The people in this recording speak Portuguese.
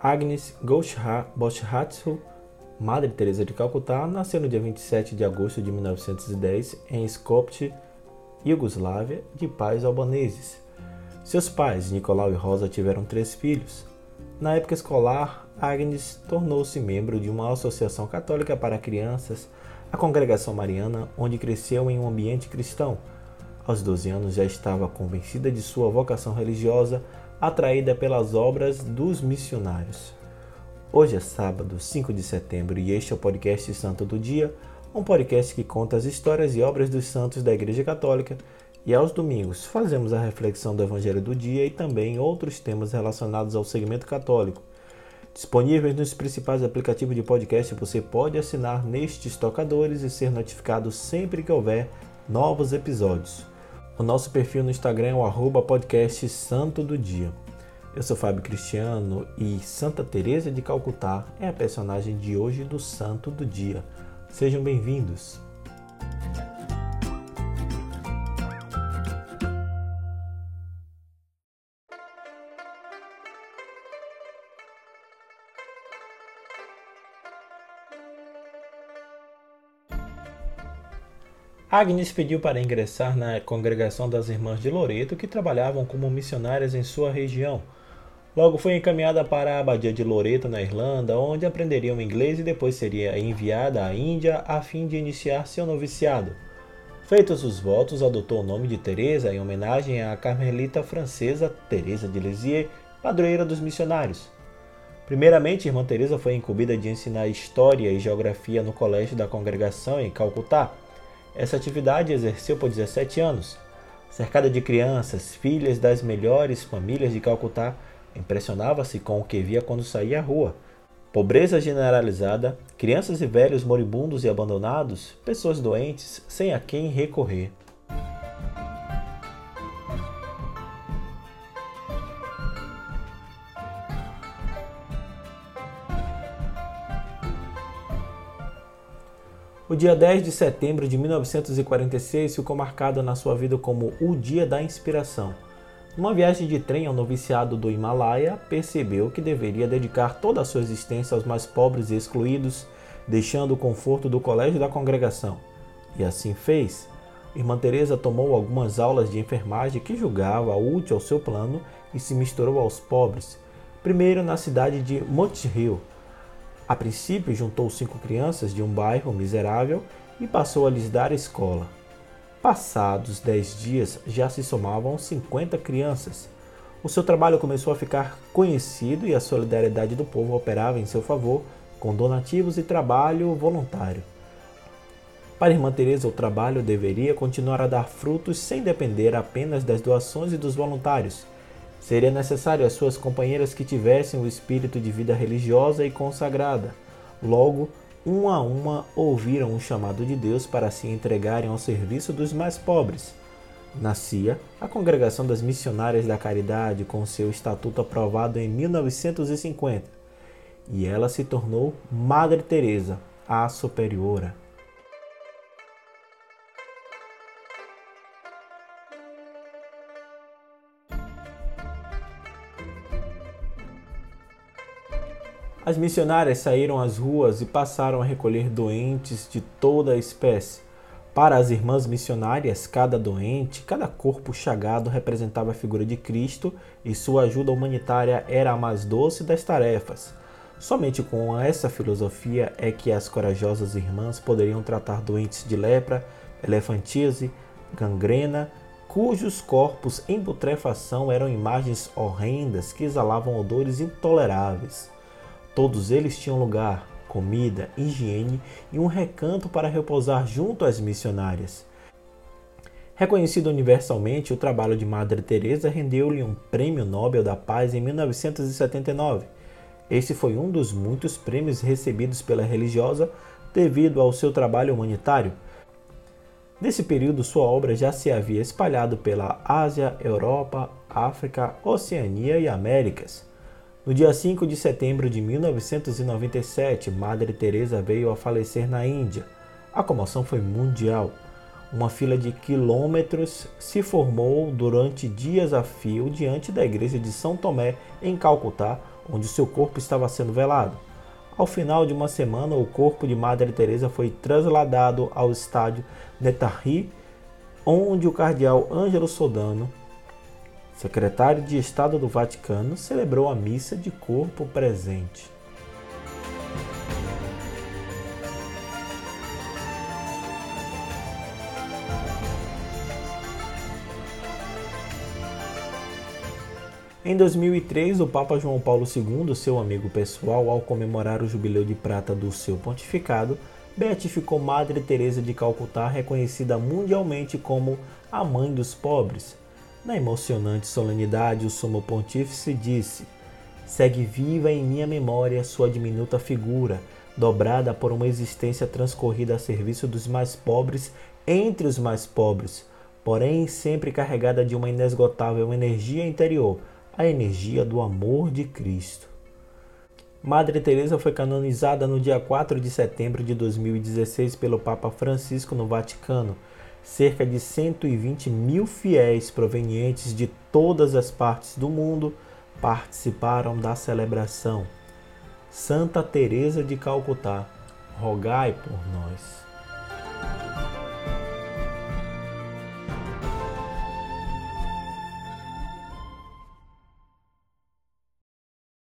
Agnes Ghosh Madre Teresa de Calcutá, nasceu no dia 27 de agosto de 1910 em Skopje, Iugoslávia, de pais albaneses. Seus pais, Nicolau e Rosa, tiveram três filhos. Na época escolar, Agnes tornou-se membro de uma associação católica para crianças, a Congregação Mariana, onde cresceu em um ambiente cristão. Aos 12 anos já estava convencida de sua vocação religiosa, atraída pelas obras dos missionários. Hoje é sábado, 5 de setembro, e este é o podcast Santo do Dia, um podcast que conta as histórias e obras dos santos da Igreja Católica e aos domingos fazemos a reflexão do Evangelho do dia e também outros temas relacionados ao segmento católico. Disponíveis nos principais aplicativos de podcast, você pode assinar nestes tocadores e ser notificado sempre que houver novos episódios. O nosso perfil no Instagram é o podcast Santo do Dia. Eu sou Fábio Cristiano e Santa Teresa de Calcutá é a personagem de hoje do Santo do Dia. Sejam bem-vindos! Agnes pediu para ingressar na congregação das Irmãs de Loreto, que trabalhavam como missionárias em sua região. Logo foi encaminhada para a abadia de Loreto, na Irlanda, onde aprenderia o inglês e depois seria enviada à Índia a fim de iniciar seu noviciado. Feitos os votos, adotou o nome de Teresa em homenagem à carmelita francesa Teresa de Lisieux, padroeira dos missionários. Primeiramente, irmã Teresa foi incumbida de ensinar história e geografia no colégio da congregação em Calcutá. Essa atividade exerceu por 17 anos. Cercada de crianças, filhas das melhores famílias de Calcutá, impressionava-se com o que via quando saía à rua. Pobreza generalizada, crianças e velhos moribundos e abandonados, pessoas doentes, sem a quem recorrer. O dia 10 de setembro de 1946 ficou marcado na sua vida como o Dia da Inspiração. Numa viagem de trem ao noviciado do Himalaia, percebeu que deveria dedicar toda a sua existência aos mais pobres e excluídos, deixando o conforto do colégio da congregação. E assim fez. Irmã Teresa tomou algumas aulas de enfermagem que julgava útil ao seu plano e se misturou aos pobres, primeiro na cidade de Montreal, a princípio, juntou cinco crianças de um bairro miserável e passou a lhes dar escola. Passados dez dias, já se somavam 50 crianças. O seu trabalho começou a ficar conhecido e a solidariedade do povo operava em seu favor, com donativos e trabalho voluntário. Para a irmã Teresa, o trabalho deveria continuar a dar frutos sem depender apenas das doações e dos voluntários. Seria necessário às suas companheiras que tivessem o espírito de vida religiosa e consagrada. Logo, uma a uma ouviram o chamado de Deus para se entregarem ao serviço dos mais pobres. Nascia a Congregação das Missionárias da Caridade com seu estatuto aprovado em 1950, e ela se tornou Madre Teresa, a superiora. As missionárias saíram às ruas e passaram a recolher doentes de toda a espécie. Para as irmãs missionárias, cada doente, cada corpo chagado representava a figura de Cristo e sua ajuda humanitária era a mais doce das tarefas. Somente com essa filosofia é que as corajosas irmãs poderiam tratar doentes de lepra, elefantíase, gangrena, cujos corpos em putrefação eram imagens horrendas que exalavam odores intoleráveis. Todos eles tinham lugar, comida, higiene e um recanto para repousar junto às missionárias. Reconhecido universalmente, o trabalho de Madre Teresa rendeu-lhe um Prêmio Nobel da Paz em 1979. Esse foi um dos muitos prêmios recebidos pela religiosa devido ao seu trabalho humanitário. Nesse período, sua obra já se havia espalhado pela Ásia, Europa, África, Oceania e Américas. No dia 5 de setembro de 1997, Madre Teresa veio a falecer na Índia. A comoção foi mundial. Uma fila de quilômetros se formou durante dias a fio diante da igreja de São Tomé, em Calcutá, onde seu corpo estava sendo velado. Ao final de uma semana, o corpo de Madre Teresa foi trasladado ao estádio Netarri, onde o cardeal Ângelo Sodano, secretário de Estado do Vaticano, celebrou a missa de corpo presente. Em 2003, o Papa João Paulo II, seu amigo pessoal, ao comemorar o jubileu de prata do seu pontificado, beatificou Madre Teresa de Calcutá, reconhecida mundialmente como a mãe dos pobres. Na emocionante solenidade, o Sumo Pontífice disse: Segue viva em minha memória sua diminuta figura, dobrada por uma existência transcorrida a serviço dos mais pobres entre os mais pobres, porém sempre carregada de uma inesgotável energia interior a energia do amor de Cristo. Madre Teresa foi canonizada no dia 4 de setembro de 2016 pelo Papa Francisco no Vaticano. Cerca de 120 mil fiéis provenientes de todas as partes do mundo participaram da celebração. Santa Teresa de Calcutá, rogai por nós.